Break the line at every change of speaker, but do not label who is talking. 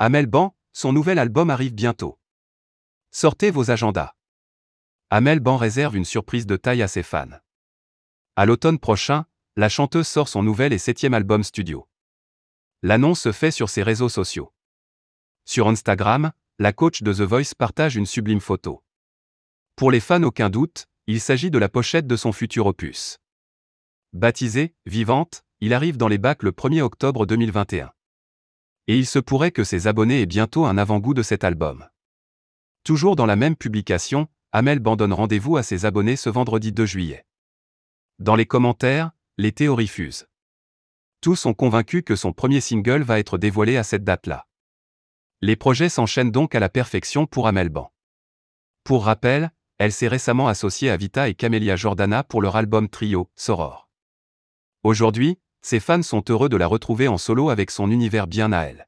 Amel Ban, son nouvel album arrive bientôt. Sortez vos agendas. Amel Ban réserve une surprise de taille à ses fans. À l'automne prochain, la chanteuse sort son nouvel et septième album studio. L'annonce se fait sur ses réseaux sociaux. Sur Instagram, la coach de The Voice partage une sublime photo. Pour les fans aucun doute, il s'agit de la pochette de son futur opus. Baptisé Vivante, il arrive dans les bacs le 1er octobre 2021. Et il se pourrait que ses abonnés aient bientôt un avant-goût de cet album. Toujours dans la même publication, Amel Ban donne rendez-vous à ses abonnés ce vendredi 2 juillet. Dans les commentaires, les théories fusent. Tous sont convaincus que son premier single va être dévoilé à cette date-là. Les projets s'enchaînent donc à la perfection pour Amel Ban. Pour rappel, elle s'est récemment associée à Vita et Camélia Jordana pour leur album trio, Soror. Aujourd'hui, ses fans sont heureux de la retrouver en solo avec son univers bien à elle.